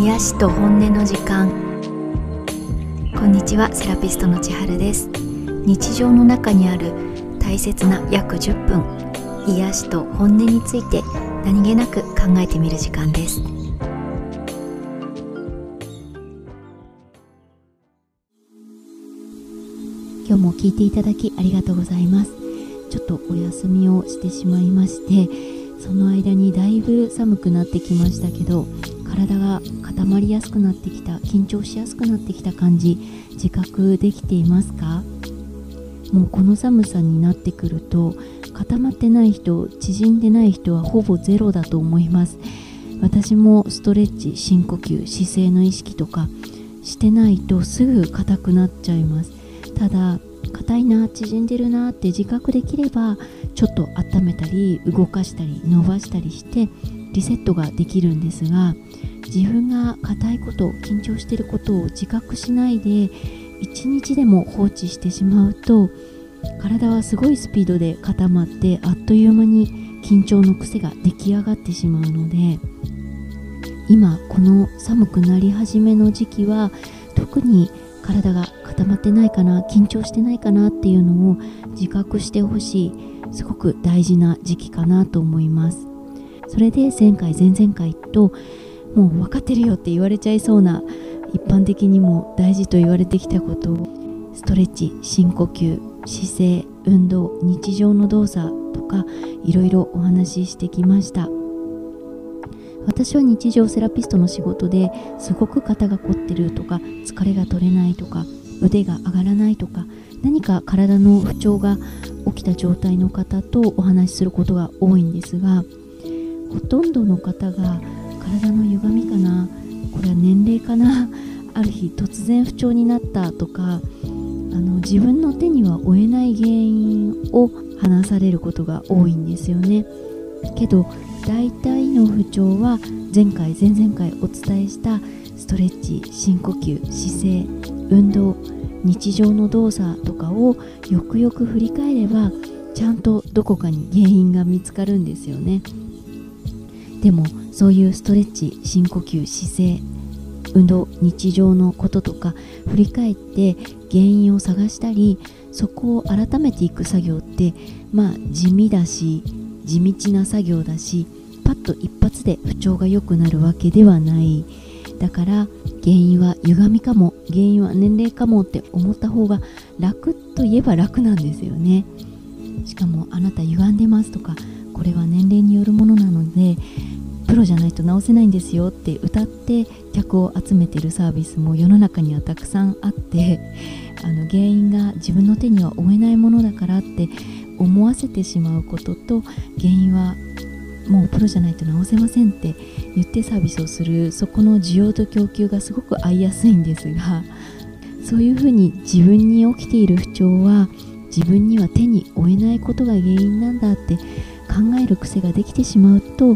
癒しと本音の時間。こんにちはセラピストの千春です。日常の中にある大切な約10分癒しと本音について何気なく考えてみる時間です。今日も聞いていただきありがとうございます。ちょっとお休みをしてしまいましてその間にだいぶ寒くなってきましたけど体が固まりやすくなってきた緊張しやすくなってきた感じ自覚できていますか？もうこの寒さになってくると固まってない人縮んでない人はほぼゼロだと思います。私もストレッチ深呼吸姿勢の意識とかしてないとすぐ硬くなっちゃいます。ただ硬いな縮んでるなって自覚できればちょっと温めたり動かしたり伸ばしたりしてリセットができるんですが自分が硬いこと緊張していることを自覚しないで一日でも放置してしまうと体はすごいスピードで固まってあっという間に緊張の癖が出来上がってしまうので今この寒くなり始めの時期は特に体が固まってないかな緊張してないかなっていうのを自覚してほしいすごく大事な時期かなと思います。それで前回前々回ともう分かってるよって言われちゃいそうな一般的にも大事と言われてきたことをストレッチ深呼吸姿勢運動日常の動作とかいろいろお話ししてきました。私は日常セラピストの仕事ですごく肩が凝ってるとか疲れが取れないとか腕が上がらないとか何か体の不調が起きた状態の方とお話しすることが多いんですがほとんどの方が体の歪みかな？これは年齢かな？ある日突然不調になったとかあの自分の手には負えない原因を話されることが多いんですよね。けど大体の不調は前回前々回お伝えしたストレッチ深呼吸姿勢運動日常の動作とかをよくよく振り返ればちゃんとどこかに原因が見つかるんですよね。でもそういうストレッチ深呼吸姿勢運動日常のこととか振り返って原因を探したりそこを改めていく作業ってまあ地味だし地道な作業だしパッと一発で不調が良くなるわけではない。だから原因は歪みかも原因は年齢かもって思った方が楽といえば楽なんですよね。しかもあなた歪んでますとかこれは年齢によるものなのでプロじゃないと直せないんですよって歌って客を集めてるサービスも世の中にはたくさんあって あの原因が自分の手には負えないものだからって思わせてしまうことと原因はもうプロじゃないと直せませんって言ってサービスをするそこの需要と供給がすごく合いやすいんですがそういうふうに自分に起きている不調は自分には手に負えないことが原因なんだって考える癖ができてしまうと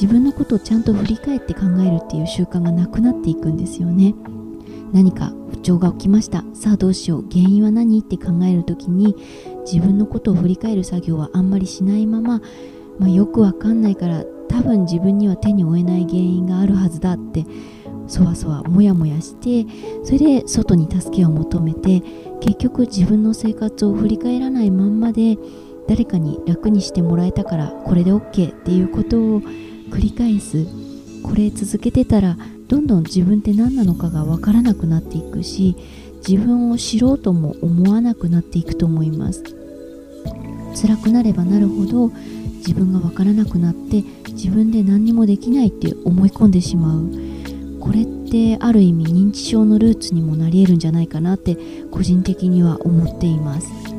自分のことをちゃんと振り返って考えるっていう習慣がなくなっていくんですよね。何か不調が起きました。さあどうしよう。原因は何？って考える時に自分のことを振り返る作業はあんまりしないまま、まあ、よくわかんないから多分自分には手に負えない原因があるはずだってそわそわモヤモヤしてそれで外に助けを求めて結局自分の生活を振り返らないまんまで誰かに楽にしてもらえたからこれで OK っていうことを繰り返す。これ続けてたらどんどん自分って何なのかが分からなくなっていくし自分を知ろうとも思わなくなっていくと思います。辛くなればなるほど自分が分からなくなって自分で何にもできないって思い込んでしまう。これってある意味認知症のルーツにもなり得るんじゃないかなって個人的には思っています。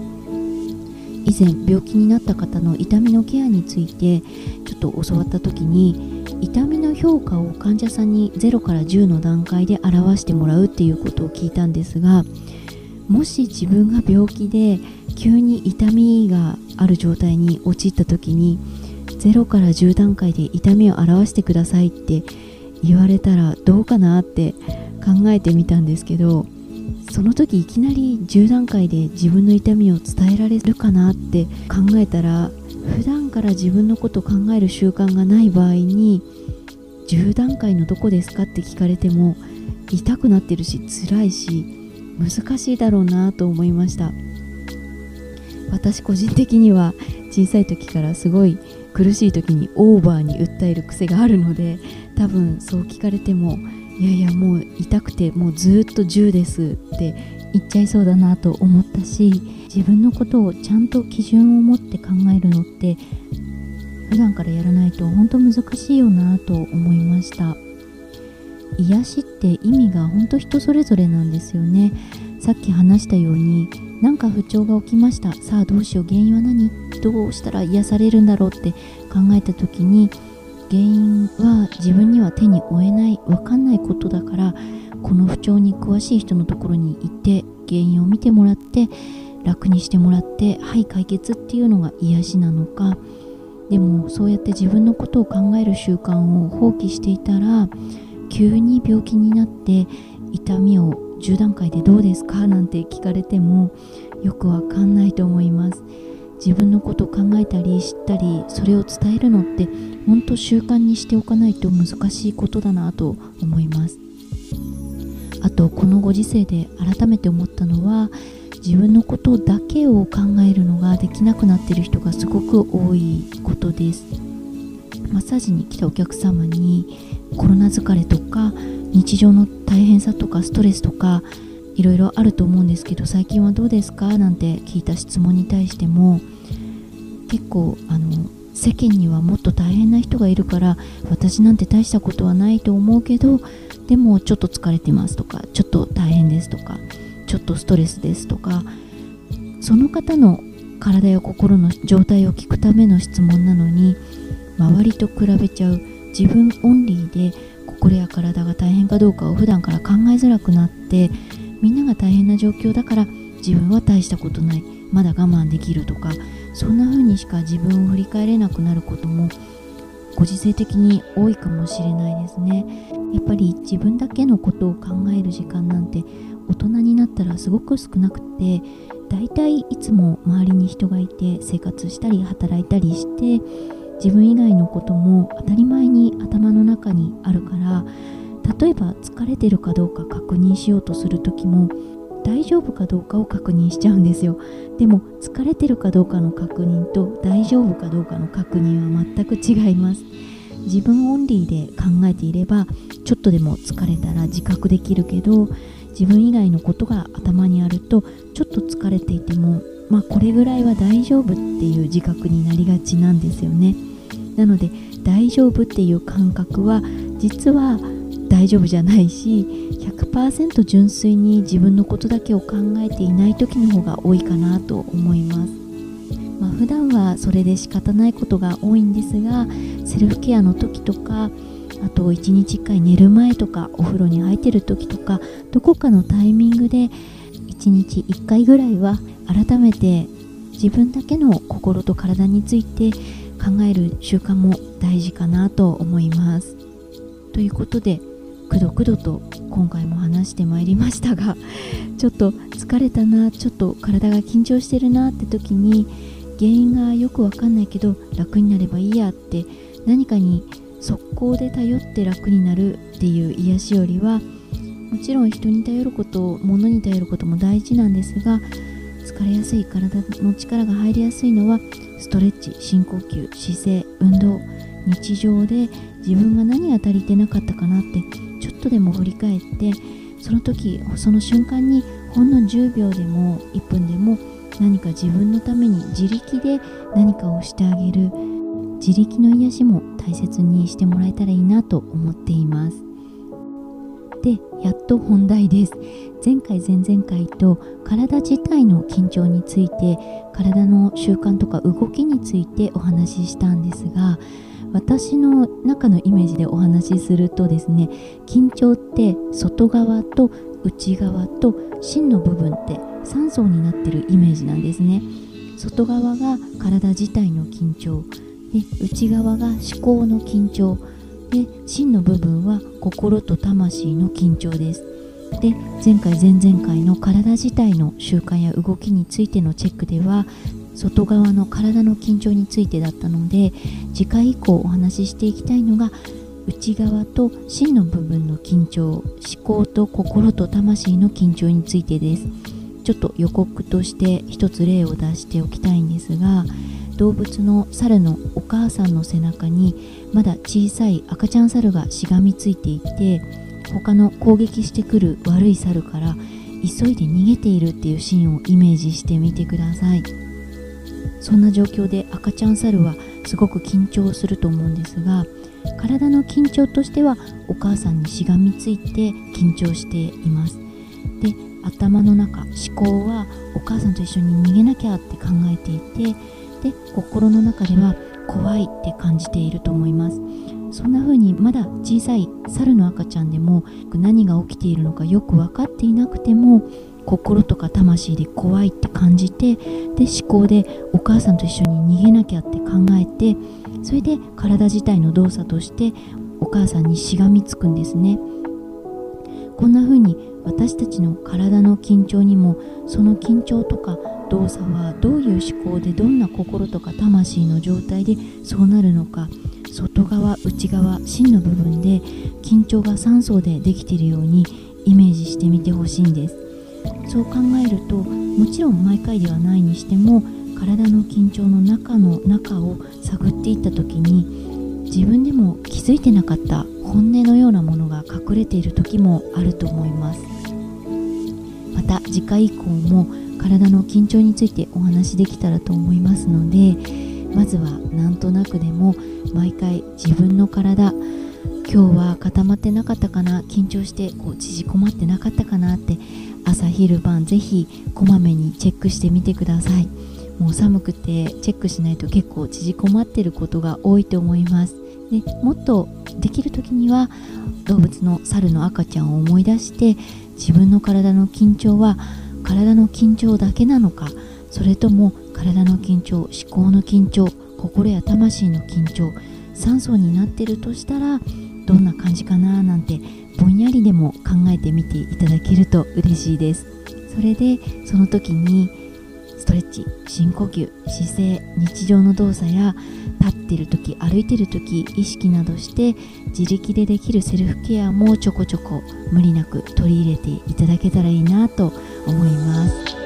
以前病気になった方の痛みのケアについてちょっと教わった時に痛みの評価を患者さんに0から10の段階で表してもらうっていうことを聞いたんですがもし自分が病気で急に痛みがある状態に陥った時に0から10段階で痛みを表してくださいって言われたらどうかなって考えてみたんですけどその時いきなり10段階で自分の痛みを伝えられるかなって考えたら普段から自分のこと考える習慣がない場合に10段階のどこですかって聞かれても痛くなってるし辛いし難しいだろうなと思いました。私個人的には小さい時からすごい苦しい時にオーバーに訴える癖があるので多分そう聞かれてもいやいやもう痛くてもうずっと10ですって言っちゃいそうだなと思ったし自分のことをちゃんと基準を持って考えるのって普段からやらないと本当難しいよなと思いました。癒しって意味が本当人それぞれなんですよね。さっき話したようになんか不調が起きました。さあどうしよう原因は何？どうしたら癒されるんだろうって考えた時に原因は自分には手に負えない分かんないことだからこの不調に詳しい人のところに行って原因を見てもらって楽にしてもらってはい解決っていうのが癒しなのか。でもそうやって自分のことを考える習慣を放棄していたら急に病気になって痛みを10段階でどうですか？なんて聞かれてもよくわかんないと思います。自分のことを考えたり知ったりそれを伝えるのって本当習慣にしておかないと難しいことだなと思います。あとこのご時世で改めて思ったのは自分のことだけを考えるのができなくなってる人がすごく多いことです。マッサージに来たお客様にコロナ疲れとか日常の大変さとかストレスとかいろいろあると思うんですけど最近はどうですか？なんて聞いた質問に対しても結構あの世間にはもっと大変な人がいるから私なんて大したことはないと思うけどでもちょっと疲れてますとかちょっと大変ですとかちょっとストレスですとかその方の体や心の状態を聞くための質問なのに周りと比べちゃう自分オンリーで心や体が大変かどうかを普段から考えづらくなってみんなが大変な状況だから自分は大したことない。まだ我慢できるとかそんな風にしか自分を振り返れなくなることもご時世的に多いかもしれないですね。やっぱり自分だけのことを考える時間なんて大人になったらすごく少なくてだいたいいつも周りに人がいて生活したり働いたりして自分以外のことも当たり前に頭の中にあるから例えば疲れてるかどうか確認しようとする時も大丈夫かどうかを確認しちゃうんですよ。でも疲れてるかどうかの確認と大丈夫かどうかの確認は全く違います。自分オンリーで考えていればちょっとでも疲れたら自覚できるけど自分以外のことが頭にあるとちょっと疲れていてもまあこれぐらいは大丈夫っていう自覚になりがちなんですよね。なので大丈夫っていう感覚は実は大丈夫じゃないし100%純粋に自分のことだけを考えていない時の方が多いかなと思います。まあ、普段はそれで仕方ないことが多いんですがセルフケアの時とかあと1日1回寝る前とかお風呂に入ってる時とかどこかのタイミングで1日1回ぐらいは改めて自分だけの心と体について考える習慣も大事かなと思います。ということでくどくどと今回も話してまいりましたが ちょっと疲れたなちょっと体が緊張してるなって時に原因がよくわかんないけど楽になればいいやって何かに速攻で頼って楽になるっていう癒しよりはもちろん人に頼ること物に頼ることも大事なんですが疲れやすい体の力が入りやすいのはストレッチ深呼吸姿勢運動日常で自分が何が足りてなかったかなってちょっとでも振り返ってその時その瞬間にほんの10秒でも1分でも何か自分のために自力で何かをしてあげる自力の癒しも大切にしてもらえたらいいなと思っています。でやっと本題です。前回前々回と体自体の緊張について体の習慣とか動きについてお話ししたんですが私の中のイメージでお話しするとですね緊張って外側と内側と芯の部分って3層になってるイメージなんですね。外側が体自体の緊張。で内側が思考の緊張。で芯の部分は心と魂の緊張です。で前回前々回の体自体の習慣や動きについてのチェックでは外側の体の緊張についてだったので次回以降お話ししていきたいのが内側と芯の部分の緊張思考と心と魂の緊張についてです。ちょっと予告として一つ例を出しておきたいんですが動物の猿のお母さんの背中にまだ小さい赤ちゃん猿がしがみついていて他の攻撃してくる悪い猿から急いで逃げているっていうシーンをイメージしてみてください。そんな状況で赤ちゃん猿はすごく緊張すると思うんですが体の緊張としてはお母さんにしがみついて緊張しています。で頭の中思考はお母さんと一緒に逃げなきゃって考えていてで心の中では怖いって感じていると思います。そんな風にまだ小さい猿の赤ちゃんでも何が起きているのかよく分かっていなくても心とか魂で怖いって感じてで思考でお母さんと一緒に逃げなきゃって考えてそれで体自体の動作としてお母さんにしがみつくんですね。こんな風に私たちの体の緊張にもその緊張とか動作はどういう思考でどんな心とか魂の状態でそうなるのか外側内側芯の部分で緊張が3層でできているようにイメージしてみてほしいんです。そう考えるともちろん毎回ではないにしても体の緊張の中の中を探っていった時に自分でも気づいてなかった本音のようなものが隠れている時もあると思います。また次回以降も体の緊張についてお話しできたらと思いますのでまずはなんとなくでも毎回自分の体今日は固まってなかったかな緊張してこう縮こまってなかったかなって朝昼晩ぜひこまめにチェックしてみてください。もう寒くてチェックしないと結構縮こまってることが多いと思います。でもっとできる時には動物の猿の赤ちゃんを思い出して自分の体の緊張は体の緊張だけなのかそれとも体の緊張思考の緊張心や魂の緊張3層になってるとしたらどんな感じかななんてぼんやりでも考えてみていただけると嬉しいです。それでその時にストレッチ深呼吸姿勢日常の動作や立ってる時歩いてる時意識などして自力でできるセルフケアもちょこちょこ無理なく取り入れていただけたらいいなと思います。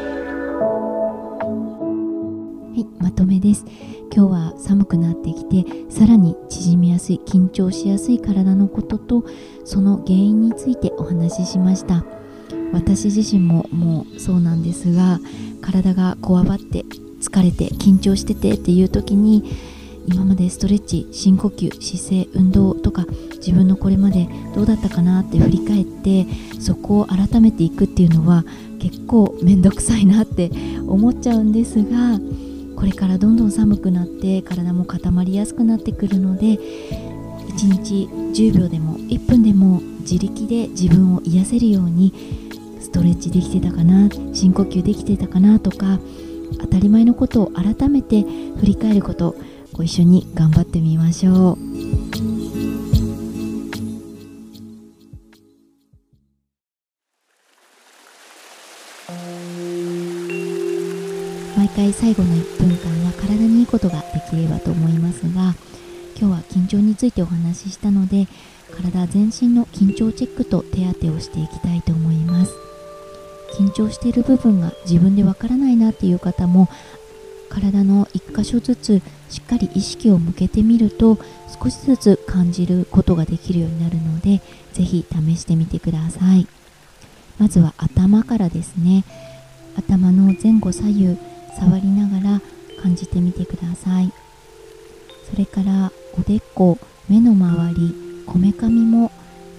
はいまとめです。今日は寒くなってきてさらに縮みやすい緊張しやすい体のこととその原因についてお話ししました。私自身ももうそうなんですが体がこわばって疲れて緊張しててっていう時に今までストレッチ深呼吸姿勢運動とか自分のこれまでどうだったかなって振り返ってそこを改めていくっていうのは結構めんどくさいなって思っちゃうんですがこれからどんどん寒くなって体も固まりやすくなってくるので1日10秒でも1分でも自力で自分を癒せるようにストレッチできてたかな深呼吸できてたかなとか当たり前のことを改めて振り返ることご一緒に頑張ってみましょう。毎回最後の1分間は体にいいことができればと思いますが今日は緊張についてお話ししたので体全身の緊張チェックと手当てをしていきたいと思います。緊張している部分が自分でわからないなっていう方も体の1箇所ずつしっかり意識を向けてみると少しずつ感じることができるようになるのでぜひ試してみてください。まずは頭からですね。頭の前後左右触りながら感じてみてください。それからおでこ目の周りこめかみも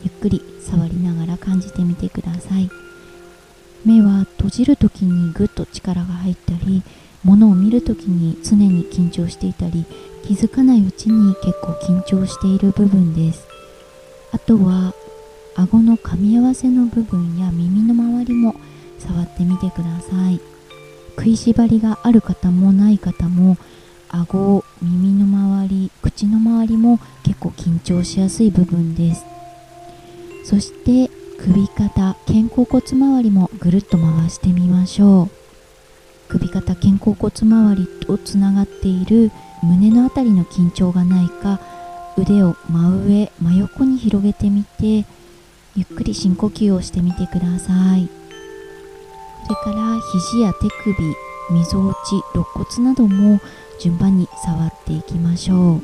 ゆっくり触りながら感じてみてください。目は閉じる時にぐっと力が入ったり物を見る時に常に緊張していたり気づかないうちに結構緊張している部分です。あとは顎の噛み合わせの部分や耳の周りも触ってみてください。食いしばりがある方もない方も顎耳の周り口の周りも結構緊張しやすい部分です。そして首肩肩甲骨周りもぐるっと回してみましょう。首肩肩甲骨周りとつながっている胸のあたりの緊張がないか腕を真上真横に広げてみてゆっくり深呼吸をしてみてください。それから肘や手首みぞおち肋骨なども順番に触っていきましょう。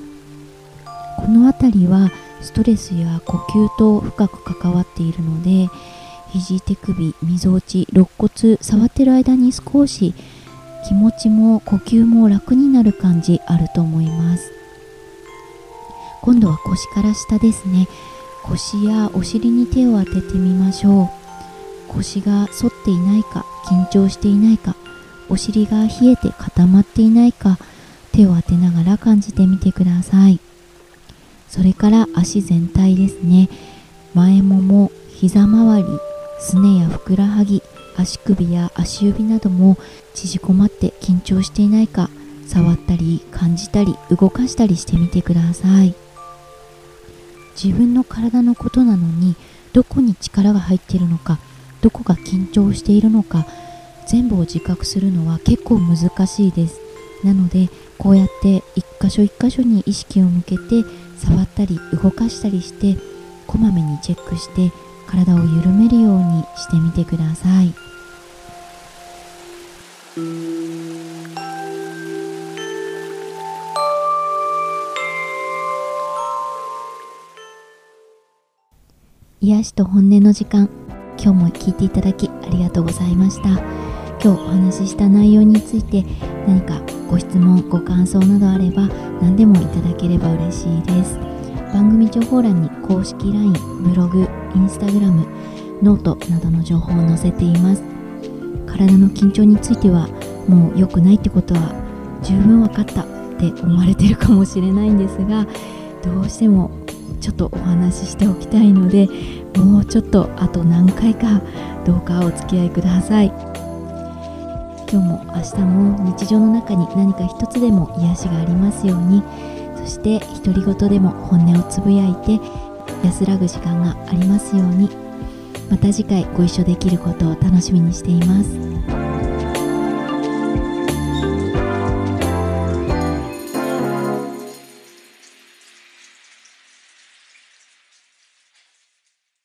この辺りはストレスや呼吸と深く関わっているので肘手首みぞおち肋骨触ってる間に少し気持ちも呼吸も楽になる感じあると思います。今度は腰から下ですね。腰やお尻に手を当ててみましょう。腰が反っていないか緊張していないかお尻が冷えて固まっていないか手を当てながら感じてみてください。それから足全体ですね。前もも膝周りすねやふくらはぎ足首や足指なども縮こまって緊張していないか触ったり感じたり動かしたりしてみてください。自分の体のことなのにどこに力が入っているのかどこが緊張しているのか全部を自覚するのは結構難しいです。なのでこうやって一箇所一箇所に意識を向けて触ったり動かしたりしてこまめにチェックして体を緩めるようにしてみてください。癒しと本音の時間。今日も聞いていただきありがとうございました。今日お話しした内容について何かご質問ご感想などあれば何でもいただければ嬉しいです。番組情報欄に公式 LINE ブログインスタグラムノートなどの情報を載せています。体の緊張についてはもう良くないってことは十分分かったって思われてるかもしれないんですがどうしてもちょっとお話ししておきたいのでもうちょっとあと何回かどうかお付き合いください今日も明日も日常の中に何か一つでも癒しがありますようにそして独り言でも本音をつぶやいて安らぐ時間がありますようにまた次回ご一緒できることを楽しみにしています。